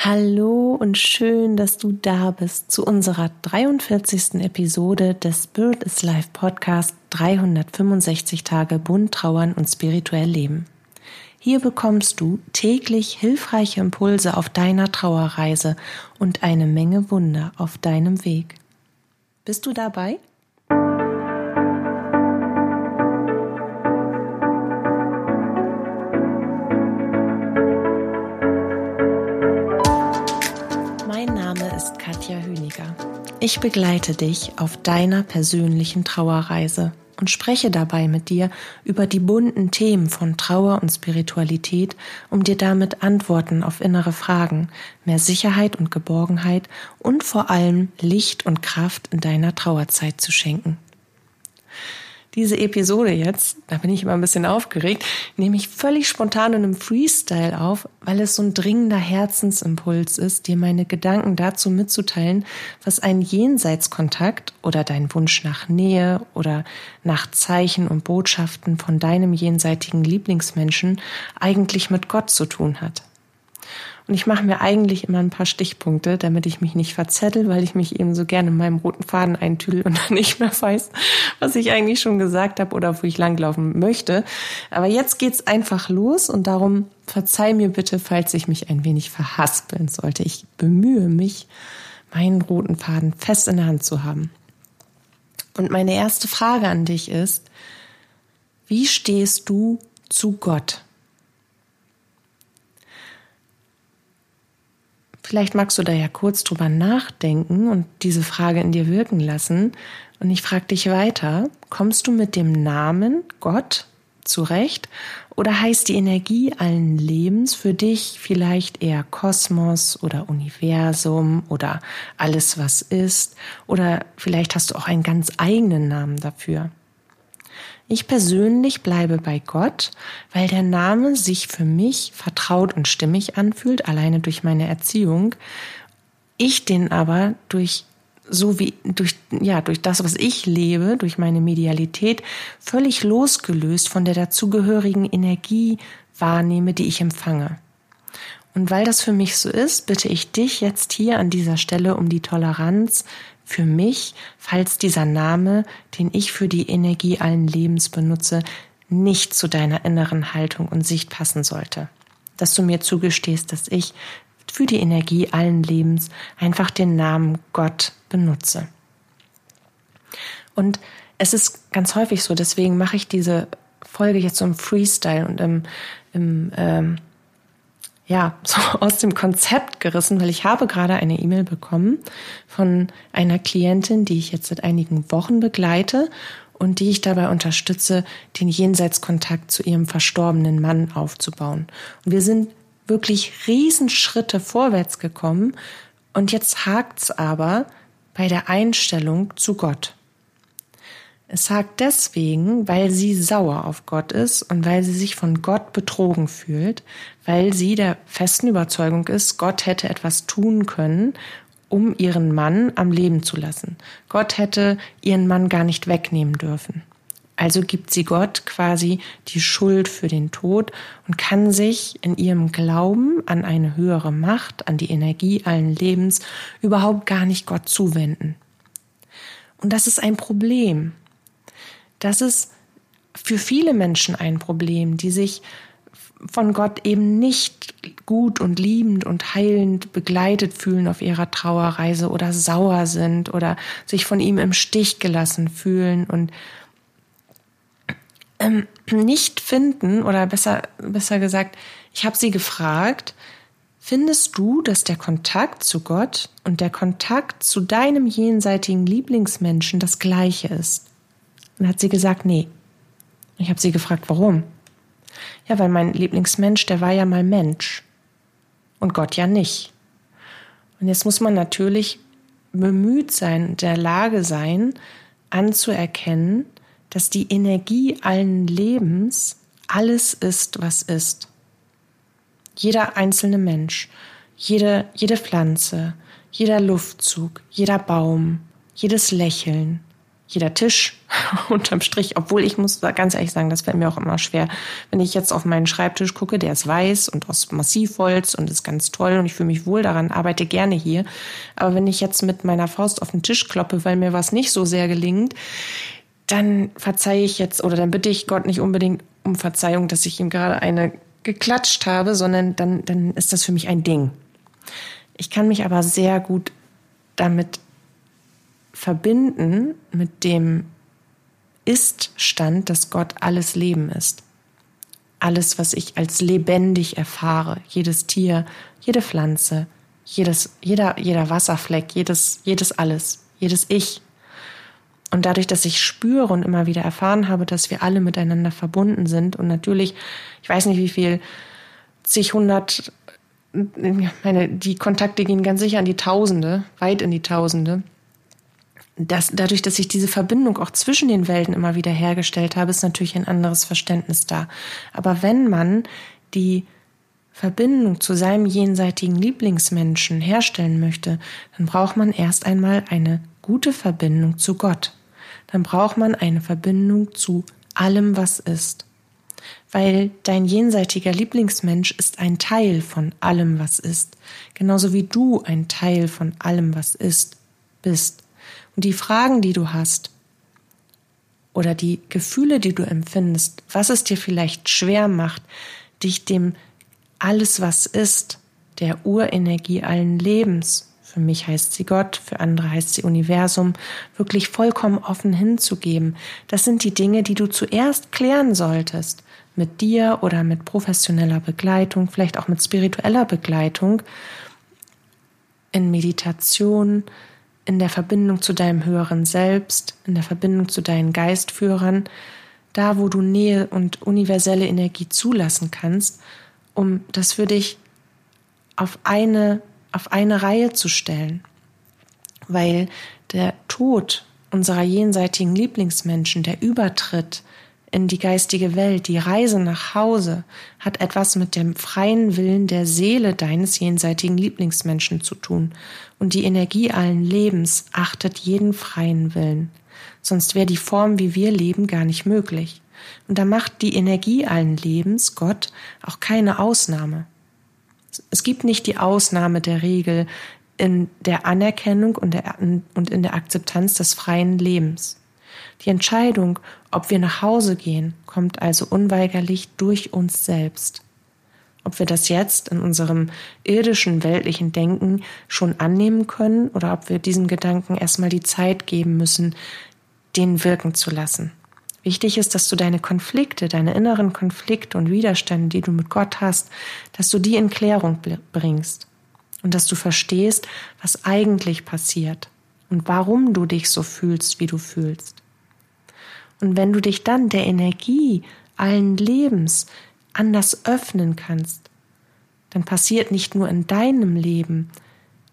Hallo und schön, dass du da bist zu unserer 43. Episode des Spirit is Life Podcast 365 Tage bunt trauern und spirituell leben. Hier bekommst du täglich hilfreiche Impulse auf deiner Trauerreise und eine Menge Wunder auf deinem Weg. Bist du dabei? Ich begleite dich auf deiner persönlichen Trauerreise und spreche dabei mit dir über die bunten Themen von Trauer und Spiritualität, um dir damit Antworten auf innere Fragen, mehr Sicherheit und Geborgenheit und vor allem Licht und Kraft in deiner Trauerzeit zu schenken diese Episode jetzt, da bin ich immer ein bisschen aufgeregt, nehme ich völlig spontan in einem Freestyle auf, weil es so ein dringender Herzensimpuls ist, dir meine Gedanken dazu mitzuteilen, was ein Jenseitskontakt oder dein Wunsch nach Nähe oder nach Zeichen und Botschaften von deinem jenseitigen Lieblingsmenschen eigentlich mit Gott zu tun hat. Und ich mache mir eigentlich immer ein paar Stichpunkte, damit ich mich nicht verzettel, weil ich mich eben so gerne in meinem roten Faden eintüdel und dann nicht mehr weiß, was ich eigentlich schon gesagt habe oder wo ich langlaufen möchte. Aber jetzt geht's einfach los und darum verzeih mir bitte, falls ich mich ein wenig verhaspeln sollte. Ich bemühe mich, meinen roten Faden fest in der Hand zu haben. Und meine erste Frage an dich ist, wie stehst du zu Gott? Vielleicht magst du da ja kurz drüber nachdenken und diese Frage in dir wirken lassen. Und ich frage dich weiter, kommst du mit dem Namen Gott zurecht oder heißt die Energie allen Lebens für dich vielleicht eher Kosmos oder Universum oder alles, was ist? Oder vielleicht hast du auch einen ganz eigenen Namen dafür. Ich persönlich bleibe bei Gott, weil der Name sich für mich vertraut und stimmig anfühlt, alleine durch meine Erziehung. Ich den aber durch so wie durch ja durch das was ich lebe durch meine Medialität völlig losgelöst von der dazugehörigen Energie wahrnehme, die ich empfange. Und weil das für mich so ist, bitte ich dich jetzt hier an dieser Stelle um die Toleranz für mich, falls dieser Name, den ich für die Energie allen Lebens benutze, nicht zu deiner inneren Haltung und Sicht passen sollte. Dass du mir zugestehst, dass ich für die Energie allen Lebens einfach den Namen Gott benutze. Und es ist ganz häufig so, deswegen mache ich diese Folge jetzt so im Freestyle und im, im ähm, ja, so aus dem Konzept gerissen, weil ich habe gerade eine E-Mail bekommen von einer Klientin, die ich jetzt seit einigen Wochen begleite und die ich dabei unterstütze, den Jenseitskontakt zu ihrem verstorbenen Mann aufzubauen. Und wir sind wirklich Riesenschritte vorwärts gekommen und jetzt hakt's aber bei der Einstellung zu Gott. Es sagt deswegen, weil sie sauer auf Gott ist und weil sie sich von Gott betrogen fühlt, weil sie der festen Überzeugung ist, Gott hätte etwas tun können, um ihren Mann am Leben zu lassen. Gott hätte ihren Mann gar nicht wegnehmen dürfen. Also gibt sie Gott quasi die Schuld für den Tod und kann sich in ihrem Glauben an eine höhere Macht, an die Energie allen Lebens überhaupt gar nicht Gott zuwenden. Und das ist ein Problem, das ist für viele Menschen ein Problem, die sich von Gott eben nicht gut und liebend und heilend begleitet fühlen auf ihrer Trauerreise oder sauer sind oder sich von ihm im Stich gelassen fühlen und ähm, nicht finden oder besser besser gesagt, ich habe sie gefragt, findest du, dass der Kontakt zu Gott und der Kontakt zu deinem jenseitigen Lieblingsmenschen das gleiche ist? Und hat sie gesagt, nee. Ich habe sie gefragt, warum? Ja, weil mein Lieblingsmensch, der war ja mal Mensch. Und Gott ja nicht. Und jetzt muss man natürlich bemüht sein, der Lage sein, anzuerkennen, dass die Energie allen Lebens alles ist, was ist. Jeder einzelne Mensch, jede, jede Pflanze, jeder Luftzug, jeder Baum, jedes Lächeln, jeder Tisch unterm Strich, obwohl ich muss ganz ehrlich sagen, das fällt mir auch immer schwer. Wenn ich jetzt auf meinen Schreibtisch gucke, der ist weiß und aus Massivholz und ist ganz toll und ich fühle mich wohl daran, arbeite gerne hier. Aber wenn ich jetzt mit meiner Faust auf den Tisch kloppe, weil mir was nicht so sehr gelingt, dann verzeihe ich jetzt oder dann bitte ich Gott nicht unbedingt um Verzeihung, dass ich ihm gerade eine geklatscht habe, sondern dann, dann ist das für mich ein Ding. Ich kann mich aber sehr gut damit verbinden mit dem Ist-Stand, dass Gott alles Leben ist. Alles, was ich als lebendig erfahre, jedes Tier, jede Pflanze, jedes, jeder, jeder Wasserfleck, jedes, jedes alles, jedes Ich. Und dadurch, dass ich spüre und immer wieder erfahren habe, dass wir alle miteinander verbunden sind und natürlich, ich weiß nicht wie viel, zig, hundert, meine, die Kontakte gehen ganz sicher an die Tausende, weit in die Tausende das, dadurch, dass ich diese Verbindung auch zwischen den Welten immer wieder hergestellt habe, ist natürlich ein anderes Verständnis da. Aber wenn man die Verbindung zu seinem jenseitigen Lieblingsmenschen herstellen möchte, dann braucht man erst einmal eine gute Verbindung zu Gott. Dann braucht man eine Verbindung zu allem, was ist. Weil dein jenseitiger Lieblingsmensch ist ein Teil von allem, was ist. Genauso wie du ein Teil von allem, was ist, bist. Die Fragen, die du hast oder die Gefühle, die du empfindest, was es dir vielleicht schwer macht, dich dem alles, was ist, der Urenergie allen Lebens, für mich heißt sie Gott, für andere heißt sie Universum, wirklich vollkommen offen hinzugeben. Das sind die Dinge, die du zuerst klären solltest. Mit dir oder mit professioneller Begleitung, vielleicht auch mit spiritueller Begleitung, in Meditation, in der Verbindung zu deinem höheren Selbst, in der Verbindung zu deinen Geistführern, da wo du Nähe und universelle Energie zulassen kannst, um das für dich auf eine, auf eine Reihe zu stellen. Weil der Tod unserer jenseitigen Lieblingsmenschen, der Übertritt in die geistige Welt, die Reise nach Hause, hat etwas mit dem freien Willen der Seele deines jenseitigen Lieblingsmenschen zu tun. Und die Energie allen Lebens achtet jeden freien Willen. Sonst wäre die Form, wie wir leben, gar nicht möglich. Und da macht die Energie allen Lebens, Gott, auch keine Ausnahme. Es gibt nicht die Ausnahme der Regel in der Anerkennung und, der, und in der Akzeptanz des freien Lebens. Die Entscheidung, ob wir nach Hause gehen, kommt also unweigerlich durch uns selbst. Ob wir das jetzt in unserem irdischen, weltlichen Denken schon annehmen können oder ob wir diesen Gedanken erstmal die Zeit geben müssen, den wirken zu lassen. Wichtig ist, dass du deine Konflikte, deine inneren Konflikte und Widerstände, die du mit Gott hast, dass du die in Klärung bringst und dass du verstehst, was eigentlich passiert und warum du dich so fühlst, wie du fühlst. Und wenn du dich dann der Energie allen Lebens anders öffnen kannst, dann passiert nicht nur in deinem Leben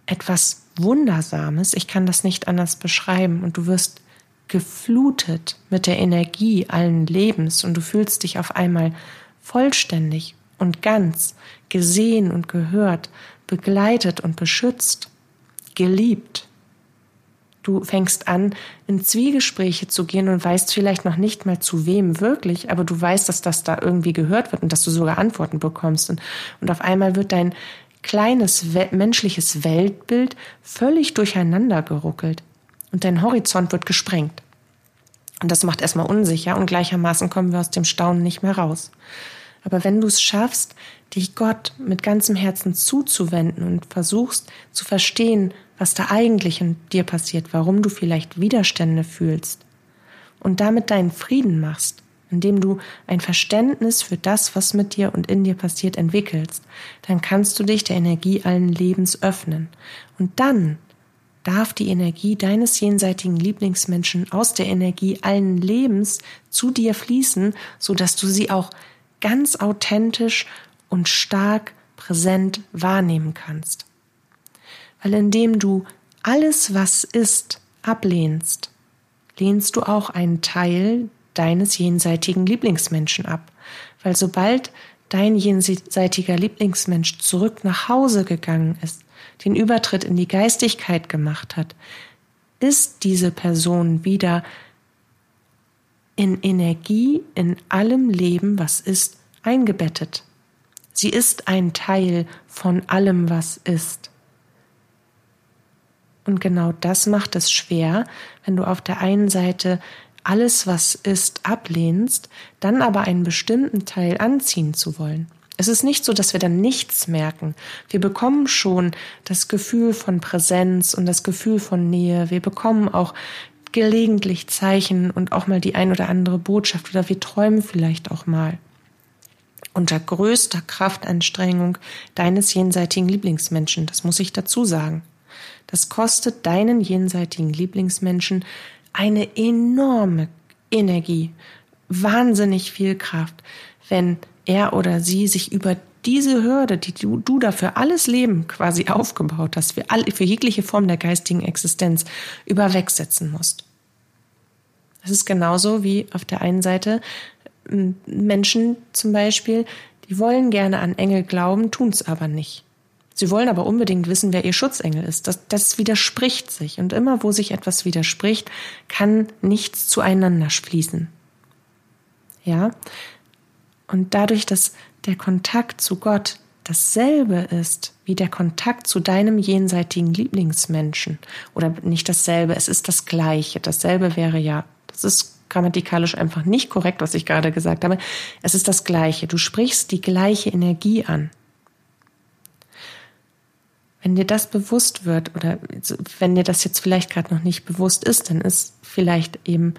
etwas Wundersames, ich kann das nicht anders beschreiben, und du wirst geflutet mit der Energie allen Lebens und du fühlst dich auf einmal vollständig und ganz gesehen und gehört, begleitet und beschützt, geliebt. Du fängst an, in Zwiegespräche zu gehen und weißt vielleicht noch nicht mal zu wem wirklich, aber du weißt, dass das da irgendwie gehört wird und dass du sogar Antworten bekommst. Und, und auf einmal wird dein kleines menschliches Weltbild völlig durcheinander geruckelt und dein Horizont wird gesprengt. Und das macht erstmal unsicher und gleichermaßen kommen wir aus dem Staunen nicht mehr raus. Aber wenn du es schaffst, dich Gott mit ganzem Herzen zuzuwenden und versuchst zu verstehen, was da eigentlich in dir passiert, warum du vielleicht Widerstände fühlst und damit deinen Frieden machst, indem du ein Verständnis für das, was mit dir und in dir passiert, entwickelst, dann kannst du dich der Energie allen Lebens öffnen. Und dann darf die Energie deines jenseitigen Lieblingsmenschen aus der Energie allen Lebens zu dir fließen, so dass du sie auch ganz authentisch und stark präsent wahrnehmen kannst. Weil indem du alles, was ist, ablehnst, lehnst du auch einen Teil deines jenseitigen Lieblingsmenschen ab, weil sobald dein jenseitiger Lieblingsmensch zurück nach Hause gegangen ist, den Übertritt in die Geistigkeit gemacht hat, ist diese Person wieder in Energie in allem Leben, was ist, eingebettet. Sie ist ein Teil von allem, was ist. Und genau das macht es schwer, wenn du auf der einen Seite alles, was ist, ablehnst, dann aber einen bestimmten Teil anziehen zu wollen. Es ist nicht so, dass wir dann nichts merken. Wir bekommen schon das Gefühl von Präsenz und das Gefühl von Nähe. Wir bekommen auch gelegentlich Zeichen und auch mal die ein oder andere Botschaft oder wir träumen vielleicht auch mal. Unter größter Kraftanstrengung deines jenseitigen Lieblingsmenschen, das muss ich dazu sagen. Das kostet deinen jenseitigen Lieblingsmenschen eine enorme Energie, wahnsinnig viel Kraft, wenn er oder sie sich über diese Hürde, die du, du dafür alles Leben quasi aufgebaut hast, für, all, für jegliche Form der geistigen Existenz, überwegsetzen musst. Das ist genauso wie auf der einen Seite Menschen zum Beispiel, die wollen gerne an Engel glauben, tun es aber nicht. Sie wollen aber unbedingt wissen, wer ihr Schutzengel ist. Das, das widerspricht sich. Und immer wo sich etwas widerspricht, kann nichts zueinander fließen. Ja? Und dadurch, dass der Kontakt zu Gott dasselbe ist wie der Kontakt zu deinem jenseitigen Lieblingsmenschen, oder nicht dasselbe, es ist das gleiche. Dasselbe wäre ja, das ist grammatikalisch einfach nicht korrekt, was ich gerade gesagt habe. Es ist das gleiche. Du sprichst die gleiche Energie an. Wenn dir das bewusst wird oder wenn dir das jetzt vielleicht gerade noch nicht bewusst ist, dann ist vielleicht eben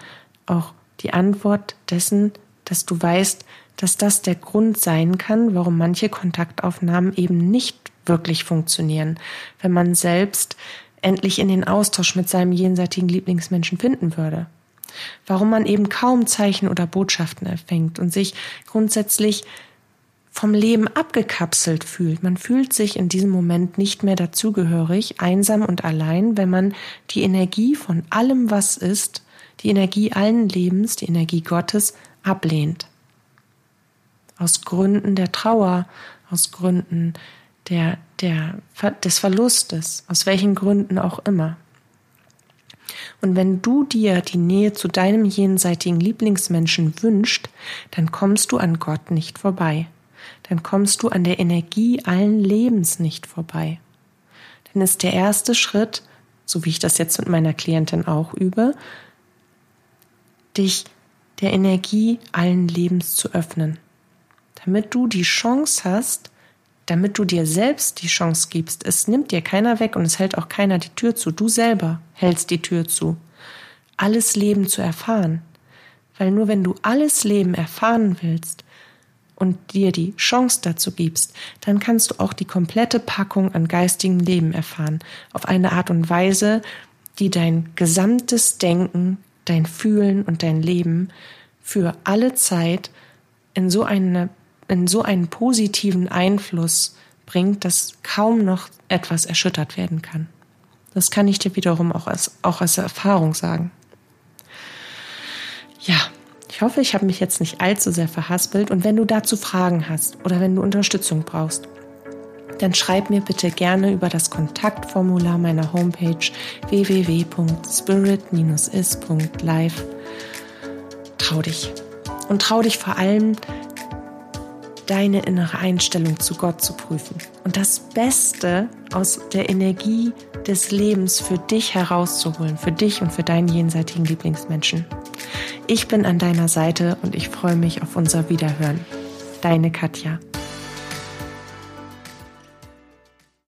auch die Antwort dessen, dass du weißt, dass das der Grund sein kann, warum manche Kontaktaufnahmen eben nicht wirklich funktionieren, wenn man selbst endlich in den Austausch mit seinem jenseitigen Lieblingsmenschen finden würde. Warum man eben kaum Zeichen oder Botschaften erfängt und sich grundsätzlich vom Leben abgekapselt fühlt. Man fühlt sich in diesem Moment nicht mehr dazugehörig, einsam und allein, wenn man die Energie von allem, was ist, die Energie allen Lebens, die Energie Gottes ablehnt aus Gründen der Trauer, aus Gründen der, der, des Verlustes, aus welchen Gründen auch immer. Und wenn du dir die Nähe zu deinem jenseitigen Lieblingsmenschen wünschst, dann kommst du an Gott nicht vorbei. Dann kommst du an der Energie allen Lebens nicht vorbei. Denn ist der erste Schritt, so wie ich das jetzt mit meiner Klientin auch übe, dich der Energie allen Lebens zu öffnen damit du die Chance hast, damit du dir selbst die Chance gibst. Es nimmt dir keiner weg und es hält auch keiner die Tür zu. Du selber hältst die Tür zu. Alles Leben zu erfahren. Weil nur wenn du alles Leben erfahren willst und dir die Chance dazu gibst, dann kannst du auch die komplette Packung an geistigem Leben erfahren. Auf eine Art und Weise, die dein gesamtes Denken, dein Fühlen und dein Leben für alle Zeit in so eine in so einen positiven Einfluss bringt, dass kaum noch etwas erschüttert werden kann. Das kann ich dir wiederum auch als, auch als Erfahrung sagen. Ja, ich hoffe, ich habe mich jetzt nicht allzu sehr verhaspelt und wenn du dazu Fragen hast oder wenn du Unterstützung brauchst, dann schreib mir bitte gerne über das Kontaktformular meiner Homepage www.spirit-is.live. Trau dich. Und trau dich vor allem, deine innere Einstellung zu Gott zu prüfen und das Beste aus der Energie des Lebens für dich herauszuholen, für dich und für deinen jenseitigen Lieblingsmenschen. Ich bin an deiner Seite und ich freue mich auf unser Wiederhören. Deine Katja.